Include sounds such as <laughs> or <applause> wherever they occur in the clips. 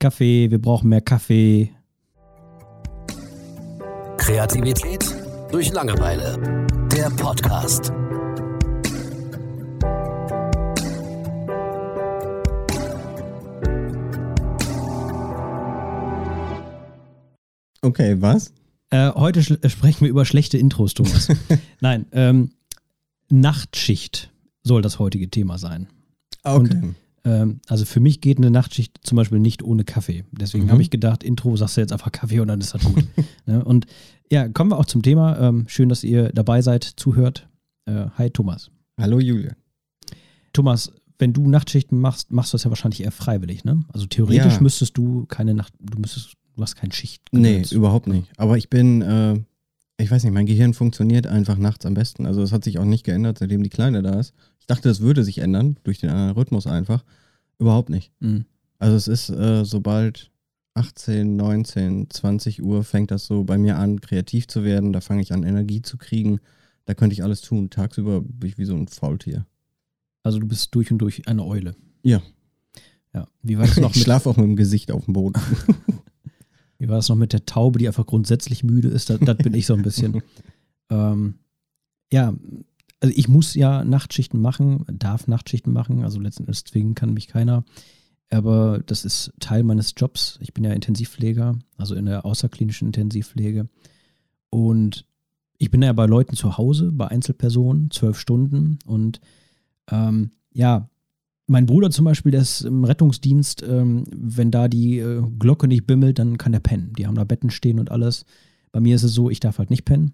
Kaffee, wir brauchen mehr Kaffee. Kreativität durch Langeweile. Der Podcast. Okay, was? Äh, heute äh, sprechen wir über schlechte Intros, Thomas. <laughs> Nein, ähm, Nachtschicht soll das heutige Thema sein. Okay. Und, ähm, also für mich geht eine Nachtschicht zum Beispiel nicht ohne Kaffee. Deswegen mhm. habe ich gedacht, Intro sagst du jetzt einfach Kaffee und dann ist das gut. <laughs> ne? Und ja, kommen wir auch zum Thema. Ähm, schön, dass ihr dabei seid, zuhört. Äh, hi Thomas. Hallo Julia. Thomas, wenn du Nachtschichten machst, machst du das ja wahrscheinlich eher freiwillig, ne? Also theoretisch ja. müsstest du keine Nacht, du müsstest Du hast kein Schicht. Nee, überhaupt nicht. Aber ich bin, äh, ich weiß nicht, mein Gehirn funktioniert einfach nachts am besten. Also es hat sich auch nicht geändert, seitdem die Kleine da ist. Ich dachte, es würde sich ändern, durch den anderen Rhythmus einfach. Überhaupt nicht. Mhm. Also es ist, äh, sobald 18, 19, 20 Uhr fängt das so bei mir an, kreativ zu werden. Da fange ich an, Energie zu kriegen. Da könnte ich alles tun. Tagsüber bin ich wie so ein Faultier. Also du bist durch und durch eine Eule. Ja. Ja. Wie war noch? <laughs> ich schlafe auch mit dem Gesicht auf dem Boden. <laughs> Wie war das noch mit der Taube, die einfach grundsätzlich müde ist? Das, das bin ich so ein bisschen. <laughs> ähm, ja, also ich muss ja Nachtschichten machen, darf Nachtschichten machen, also letzten Endes zwingen kann mich keiner. Aber das ist Teil meines Jobs. Ich bin ja Intensivpfleger, also in der außerklinischen Intensivpflege. Und ich bin ja bei Leuten zu Hause, bei Einzelpersonen, zwölf Stunden. Und ähm, ja, mein Bruder zum Beispiel, der ist im Rettungsdienst, ähm, wenn da die äh, Glocke nicht bimmelt, dann kann der pennen. Die haben da Betten stehen und alles. Bei mir ist es so, ich darf halt nicht pennen,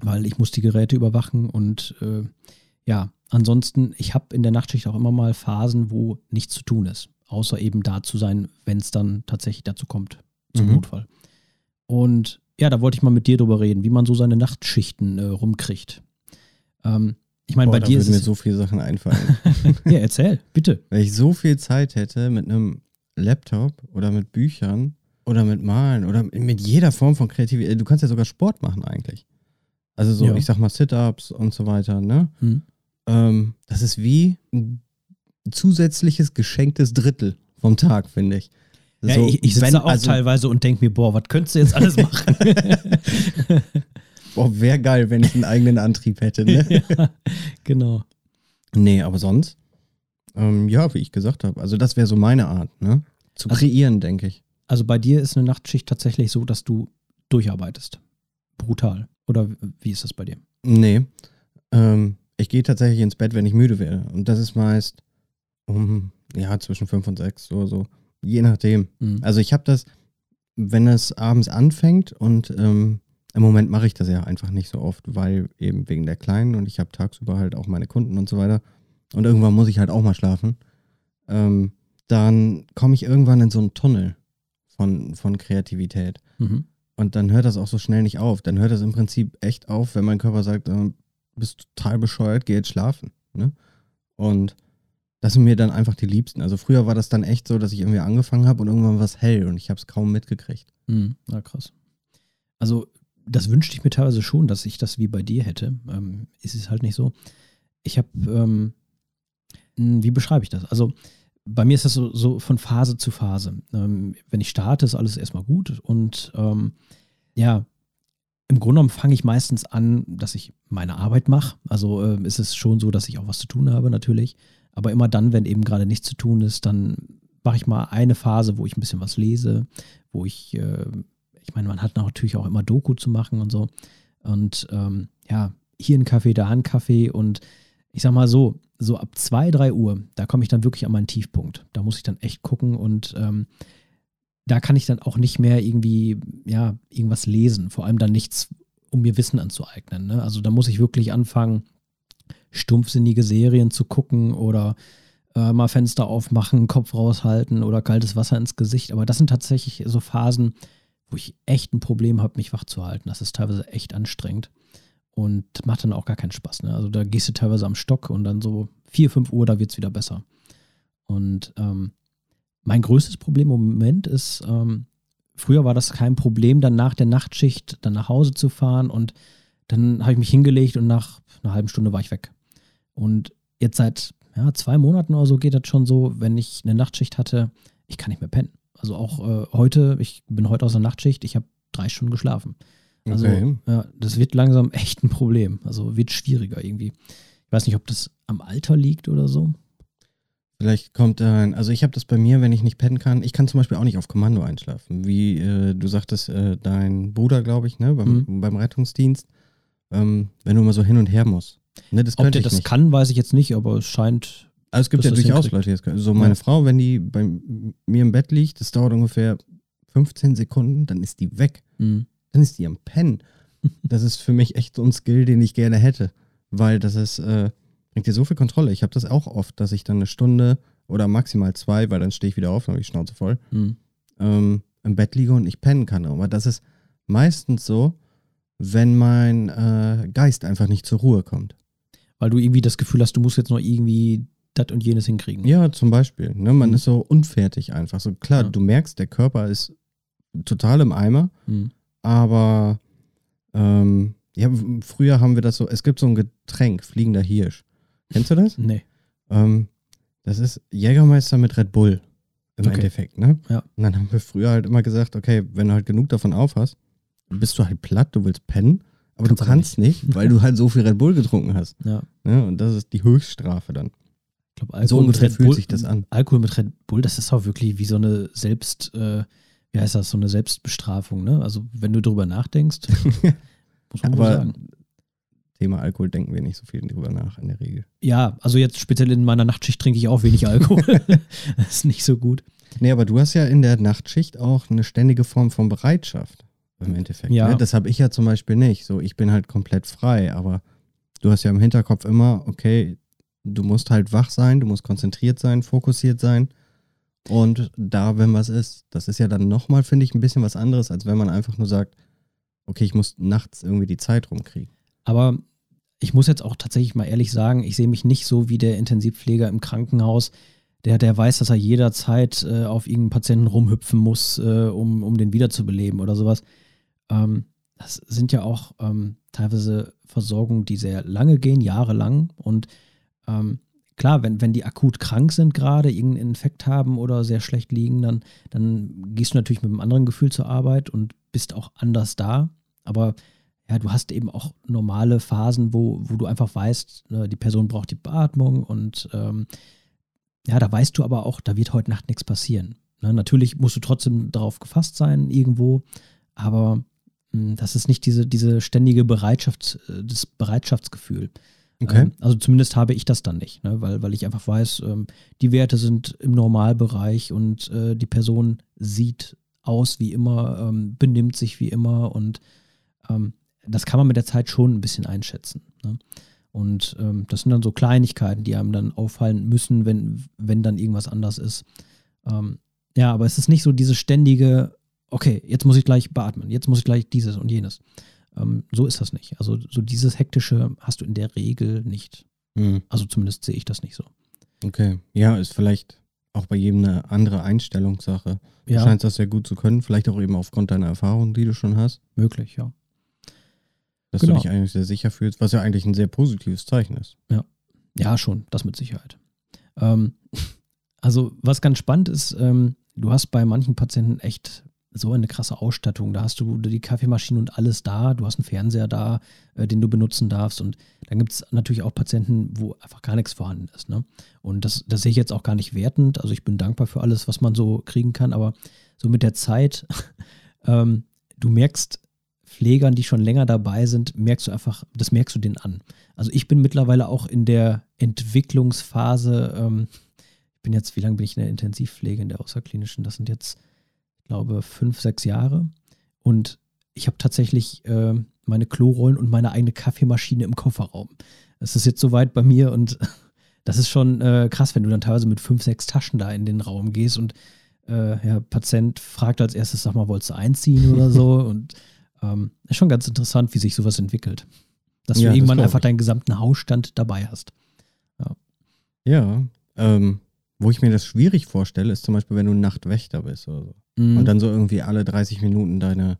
weil ich muss die Geräte überwachen und äh, ja, ansonsten, ich habe in der Nachtschicht auch immer mal Phasen, wo nichts zu tun ist, außer eben da zu sein, wenn es dann tatsächlich dazu kommt, zum mhm. Notfall. Und ja, da wollte ich mal mit dir drüber reden, wie man so seine Nachtschichten äh, rumkriegt. Ähm, ich meine, bei dir würden mir so viele Sachen einfallen. <laughs> ja, erzähl, bitte. Wenn ich so viel Zeit hätte mit einem Laptop oder mit Büchern oder mit Malen oder mit jeder Form von Kreativität, du kannst ja sogar Sport machen eigentlich. Also so, ja. ich sag mal Sit-Ups und so weiter, ne? Hm. Ähm, das ist wie ein zusätzliches geschenktes Drittel vom Tag, finde ich. Ja, so, ich, ich sitze auch also, teilweise und denke mir, boah, was könntest du jetzt alles <laughs> machen? Boah, wäre geil, wenn ich einen eigenen Antrieb hätte, ne? <laughs> ja, genau. Nee, aber sonst, ähm, ja, wie ich gesagt habe, also das wäre so meine Art, ne? Zu also, kreieren, denke ich. Also bei dir ist eine Nachtschicht tatsächlich so, dass du durcharbeitest. Brutal. Oder wie ist das bei dir? Nee. Ähm, ich gehe tatsächlich ins Bett, wenn ich müde werde. Und das ist meist um, ja, zwischen fünf und sechs oder so. Je nachdem. Mhm. Also ich habe das, wenn es abends anfängt und ähm, im Moment mache ich das ja einfach nicht so oft, weil eben wegen der Kleinen und ich habe tagsüber halt auch meine Kunden und so weiter. Und irgendwann muss ich halt auch mal schlafen. Ähm, dann komme ich irgendwann in so einen Tunnel von, von Kreativität. Mhm. Und dann hört das auch so schnell nicht auf. Dann hört das im Prinzip echt auf, wenn mein Körper sagt, äh, bist total bescheuert, geh jetzt schlafen. Ne? Und das sind mir dann einfach die Liebsten. Also früher war das dann echt so, dass ich irgendwie angefangen habe und irgendwann war es hell und ich habe es kaum mitgekriegt. Mhm. Na krass. Also das wünschte ich mir teilweise schon, dass ich das wie bei dir hätte. Ähm, ist es halt nicht so. Ich habe, ähm, wie beschreibe ich das? Also bei mir ist das so, so von Phase zu Phase. Ähm, wenn ich starte, ist alles erstmal gut und ähm, ja, im Grunde genommen fange ich meistens an, dass ich meine Arbeit mache. Also äh, ist es schon so, dass ich auch was zu tun habe natürlich. Aber immer dann, wenn eben gerade nichts zu tun ist, dann mache ich mal eine Phase, wo ich ein bisschen was lese, wo ich äh, ich meine, man hat natürlich auch immer Doku zu machen und so. Und ähm, ja, hier ein Kaffee, da ein Kaffee und ich sag mal so, so ab 2, 3 Uhr, da komme ich dann wirklich an meinen Tiefpunkt. Da muss ich dann echt gucken und ähm, da kann ich dann auch nicht mehr irgendwie, ja, irgendwas lesen. Vor allem dann nichts, um mir Wissen anzueignen. Ne? Also da muss ich wirklich anfangen, stumpfsinnige Serien zu gucken oder äh, mal Fenster aufmachen, Kopf raushalten oder kaltes Wasser ins Gesicht. Aber das sind tatsächlich so Phasen, wo ich echt ein Problem habe, mich wach zu halten. Das ist teilweise echt anstrengend und macht dann auch gar keinen Spaß. Ne? Also da gehst du teilweise am Stock und dann so 4, 5 Uhr, da wird es wieder besser. Und ähm, mein größtes Problem im Moment ist, ähm, früher war das kein Problem, dann nach der Nachtschicht dann nach Hause zu fahren und dann habe ich mich hingelegt und nach einer halben Stunde war ich weg. Und jetzt seit ja, zwei Monaten oder so geht das schon so, wenn ich eine Nachtschicht hatte, ich kann nicht mehr pennen. Also auch äh, heute, ich bin heute aus der Nachtschicht, ich habe drei Stunden geschlafen. Also Okay. ja, das wird langsam echt ein Problem. Also wird schwieriger irgendwie. Ich weiß nicht, ob das am Alter liegt oder so. Vielleicht kommt ein, also ich habe das bei mir, wenn ich nicht pennen kann. Ich kann zum Beispiel auch nicht auf Kommando einschlafen. Wie äh, du sagtest, äh, dein Bruder, glaube ich, ne, beim, Mhm. beim Rettungsdienst, ähm, wenn du mal so hin und her musst. Ne, das Ob der das nicht. kann, weiß ich jetzt nicht, aber es scheint. Also es gibt ja durchaus. Leute, die das können. So meine Ja. Frau, wenn die bei mir im Bett liegt, das dauert ungefähr 15 Sekunden, dann ist die weg. Mh, Dann ist die am Pennen. Das ist für mich echt so ein Skill, den ich gerne hätte. Weil das ist, äh, bringt dir so viel Kontrolle. Ich habe das auch oft, dass ich dann eine Stunde oder maximal zwei, weil dann stehe ich wieder auf, dann habe ich die Schnauze voll, mh. ähm, im Bett liege und nicht pennen kann. Aber das ist meistens so, wenn mein äh, Geist einfach nicht zur Ruhe kommt. Weil du irgendwie das Gefühl hast, du musst jetzt noch irgendwie das und jenes hinkriegen. Ja, zum Beispiel. Ne? Man Mhm. ist so unfertig einfach. So klar, Ja. du merkst, der Körper ist total im Eimer, Mh. Aber ähm, ja, früher haben wir das so, es gibt so ein Getränk, fliegender Hirsch. Kennst du das? Nee. Ähm, das ist Jägermeister mit Red Bull im Okay. Endeffekt, ne? Ja. Und dann haben wir früher halt immer gesagt, okay, wenn du halt genug davon aufhast, bist du halt platt, du willst pennen, aber Kannst du kannst nicht, weil du halt so viel Red Bull getrunken hast. Ja. Ne? Und das ist die Höchststrafe dann. Ich glaube, So Alkohol mit ungefähr fühlt Bull. sich das an. Alkohol mit Red Bull, das ist auch wirklich wie so eine Selbst, äh, wie heißt das, so eine Selbstbestrafung, ne? Also wenn du drüber nachdenkst, <laughs> muss man Aber sagen. Thema Alkohol denken wir nicht so viel drüber nach in der Regel. Ja, also jetzt speziell in meiner Nachtschicht trinke ich auch wenig Alkohol. <laughs> das ist nicht so gut. Nee, aber du hast ja in der Nachtschicht auch eine ständige Form von Bereitschaft im Endeffekt. Ja. Ne? Das habe ich ja zum Beispiel nicht. So, ich bin halt komplett frei, aber du hast ja im Hinterkopf immer, okay, du musst halt wach sein, du musst konzentriert sein, fokussiert sein. Und da, wenn was ist, das ist ja dann nochmal, finde ich, ein bisschen was anderes, als wenn man einfach nur sagt, okay, ich muss nachts irgendwie die Zeit rumkriegen. Aber ich muss jetzt auch tatsächlich mal ehrlich sagen, ich sehe mich nicht so wie der Intensivpfleger im Krankenhaus, der, der weiß, dass er jederzeit äh, auf irgendeinen Patienten rumhüpfen muss, äh, um, um den wiederzubeleben oder sowas. Ähm, das sind ja auch ähm, teilweise Versorgungen, die sehr lange gehen, jahrelang. Und ähm, klar, wenn, wenn die akut krank sind gerade, irgendeinen Infekt haben oder sehr schlecht liegen, dann, dann gehst du natürlich mit einem anderen Gefühl zur Arbeit und bist auch anders da. Aber ja, du hast eben auch normale Phasen, wo, wo du einfach weißt, ne, die Person braucht die Beatmung und ähm, ja, da weißt du aber auch, da wird heute Nacht nichts passieren. Ne, natürlich musst du trotzdem darauf gefasst sein, irgendwo, aber mh, das ist nicht diese, diese ständige Bereitschaft, äh, das Bereitschaftsgefühl. Okay. Ähm, also zumindest habe ich das dann nicht, ne? weil, weil ich einfach weiß, ähm, die Werte sind im Normalbereich und äh, die Person sieht aus wie immer, ähm, benimmt sich wie immer und das kann man mit der Zeit schon ein bisschen einschätzen. Ne? Und ähm, das sind dann so Kleinigkeiten, die einem dann auffallen müssen, wenn, wenn dann irgendwas anders ist. Ähm, ja, aber es ist nicht so diese ständige, okay, jetzt muss ich gleich beatmen, jetzt muss ich gleich dieses und jenes. Ähm, so ist das nicht. Also so dieses hektische hast du in der Regel nicht. Hm, Also zumindest sehe ich das nicht so. okay. Ja, ist vielleicht auch bei jedem eine andere Einstellungssache. Du Ja, scheinst das sehr gut zu können, vielleicht auch eben aufgrund deiner Erfahrungen, die du schon hast. möglich, ja. dass Genau. du dich eigentlich sehr sicher fühlst, was ja eigentlich ein sehr positives Zeichen ist. Ja, schon, das mit Sicherheit. Ähm, <laughs> also, was ganz spannend ist, ähm, du hast bei manchen Patienten echt so eine krasse Ausstattung. Da hast du die Kaffeemaschine und alles da, du hast einen Fernseher da, äh, den du benutzen darfst. Und dann gibt es natürlich auch Patienten, wo einfach gar nichts vorhanden ist. Ne? Und das, das sehe ich jetzt auch gar nicht wertend. Also ich bin dankbar für alles, was man so kriegen kann, aber so mit der Zeit, <laughs> ähm, du merkst Pflegern, die schon länger dabei sind, merkst du einfach, das merkst du denen an. Also ich bin mittlerweile auch in der Entwicklungsphase, ähm, ich bin jetzt, wie lange bin ich in der Intensivpflege, in der außerklinischen? Das sind jetzt, glaube, fünf, sechs Jahre. Und ich habe tatsächlich äh, meine Klorollen und meine eigene Kaffeemaschine im Kofferraum. Es ist jetzt soweit bei mir und <laughs> das ist schon äh, krass, wenn du dann teilweise mit fünf, sechs Taschen da in den Raum gehst und äh, ja, Patient fragt als erstes, sag mal, wolltest du einziehen <laughs> oder so? Und ähm, ist schon ganz interessant, wie sich sowas entwickelt. Dass Ja, du irgendwann einfach ich. deinen gesamten Hausstand dabei hast. Ja, ähm, wo ich mir das schwierig vorstelle, ist zum Beispiel, wenn du Nachtwächter bist oder so. Mhm. Und dann so irgendwie alle 30 Minuten deine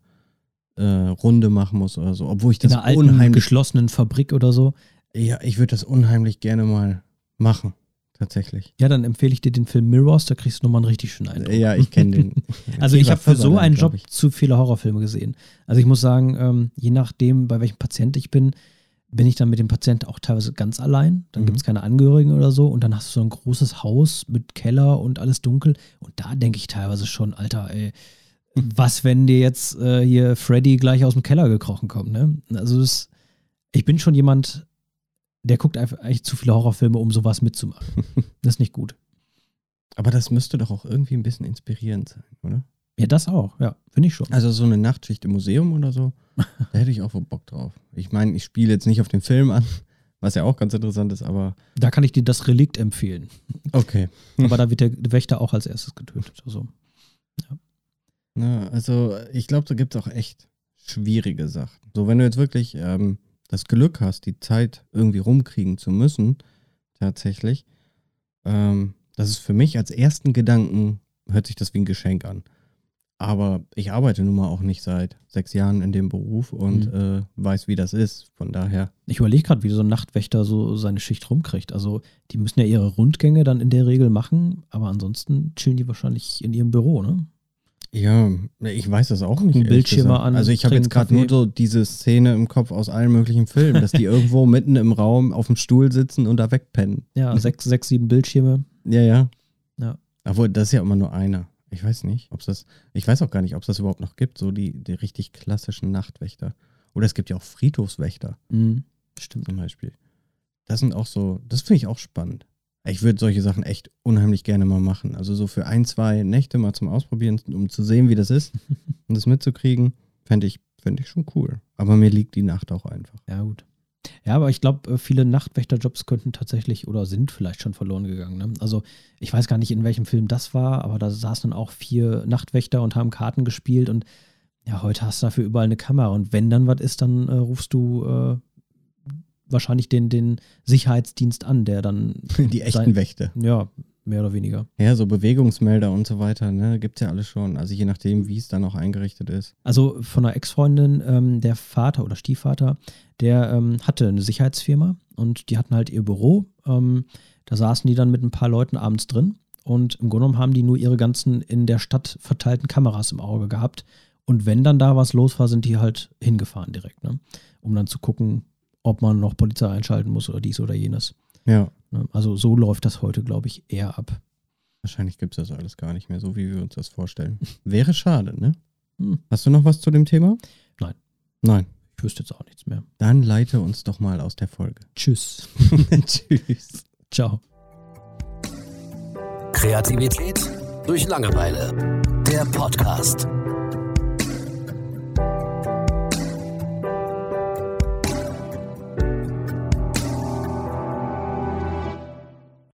äh, Runde machen musst oder so. Obwohl ich in das einer alten, unheimlich, geschlossenen Fabrik oder so. ja, ich würde das unheimlich gerne mal machen. tatsächlich. Ja, dann empfehle ich dir den Film Mirrors, da kriegst du nochmal einen richtig schönen Eindruck. Ja, ich kenne den. <laughs> Also ich habe für so einen Job zu viele Horrorfilme gesehen. Also ich muss sagen, ähm, je nachdem, bei welchem Patient ich bin, bin ich dann mit dem Patienten auch teilweise ganz allein. Dann Mhm. gibt es keine Angehörigen oder so. Und dann hast du so ein großes Haus mit Keller und alles dunkel. Und da denke ich teilweise schon, Alter, ey, was, wenn dir jetzt äh, hier Freddy gleich aus dem Keller gekrochen kommt, ne? Also das, ich bin schon jemand, der guckt einfach eigentlich zu viele Horrorfilme, um sowas mitzumachen. <laughs> Das ist nicht gut. Aber das müsste doch auch irgendwie ein bisschen inspirierend sein, oder? Ja, das auch, ja, finde ich schon. Also so eine Nachtschicht im Museum oder so, <laughs> da hätte ich auch wohl Bock drauf. Ich meine, ich spiele jetzt nicht auf den Film an, <laughs> was ja auch ganz interessant ist, aber Da kann ich dir das Relikt empfehlen. okay. <laughs> Aber da wird der Wächter auch als erstes getötet. Also, Na, also ich glaube, da gibt es auch echt schwierige Sachen. So, wenn du jetzt wirklich ähm, das Glück hast, die Zeit irgendwie rumkriegen zu müssen, tatsächlich, ähm, das ist für mich als ersten Gedanken, hört sich das wie ein Geschenk an. Aber ich arbeite nun mal auch nicht seit sechs Jahren in dem Beruf und äh, weiß, wie das ist. Von daher, ich überlege gerade, wie so ein Nachtwächter so seine Schicht rumkriegt. Also, die müssen ja ihre Rundgänge dann in der Regel machen, aber ansonsten chillen die wahrscheinlich in ihrem Büro, ne? ja, ich weiß das auch nicht. Bildschirme an, Also ich habe jetzt gerade nur so diese Szene im Kopf aus allen möglichen Filmen, dass die <laughs> irgendwo mitten im Raum auf dem Stuhl sitzen und da wegpennen. Ja, sechs, sechs, sieben Bildschirme. Ja, ja. Ja. Obwohl, das ist ja immer nur einer. Ich weiß nicht, ob das, ich weiß auch gar nicht, ob es das überhaupt noch gibt, so die, die richtig klassischen Nachtwächter. Oder es gibt ja auch Friedhofswächter Mhm, stimmt. zum Beispiel. Das sind auch so, das finde ich auch spannend. Ich würde solche Sachen echt unheimlich gerne mal machen. Also so für ein, zwei Nächte mal zum Ausprobieren, um zu sehen, wie das ist <laughs> und das mitzukriegen, fände ich, fänd ich schon cool. Aber mir liegt die Nacht auch einfach. Ja, gut. Ja, aber ich glaube, viele Nachtwächterjobs könnten tatsächlich oder sind vielleicht schon verloren gegangen. Ne? Also, ich weiß gar nicht, in welchem Film das war, aber da saßen dann auch vier Nachtwächter und haben Karten gespielt und ja, heute hast du dafür überall eine Kamera und wenn dann was ist, dann äh, rufst du äh, wahrscheinlich den, den Sicherheitsdienst an, der dann <laughs> Die echten sein- Wächter. Ja, mehr oder weniger. Ja, so Bewegungsmelder und so weiter, ne, gibt's ja alles schon. Also je nachdem, wie es dann auch eingerichtet ist. Also von einer Ex-Freundin, ähm, der Vater oder Stiefvater, der ähm, hatte eine Sicherheitsfirma und die hatten halt ihr Büro. Ähm, da saßen die dann mit ein paar Leuten abends drin und im Grunde genommen haben die nur ihre ganzen in der Stadt verteilten Kameras im Auge gehabt. Und wenn dann da was los war, sind die halt hingefahren direkt, ne? um dann zu gucken, ob man noch Polizei einschalten muss oder dies oder jenes. Ja, Ne? Also so läuft das heute, glaube ich, eher ab. wahrscheinlich gibt's das alles gar nicht mehr, so wie wir uns das vorstellen. Wäre schade, ne? Hm. Hast du noch was zu dem Thema? Nein. Nein. Ich wüsste jetzt auch nichts mehr. Dann leite uns doch mal aus der Folge. Tschüss. <laughs> Tschüss. Ciao. Kreativität durch Langeweile. Der Podcast.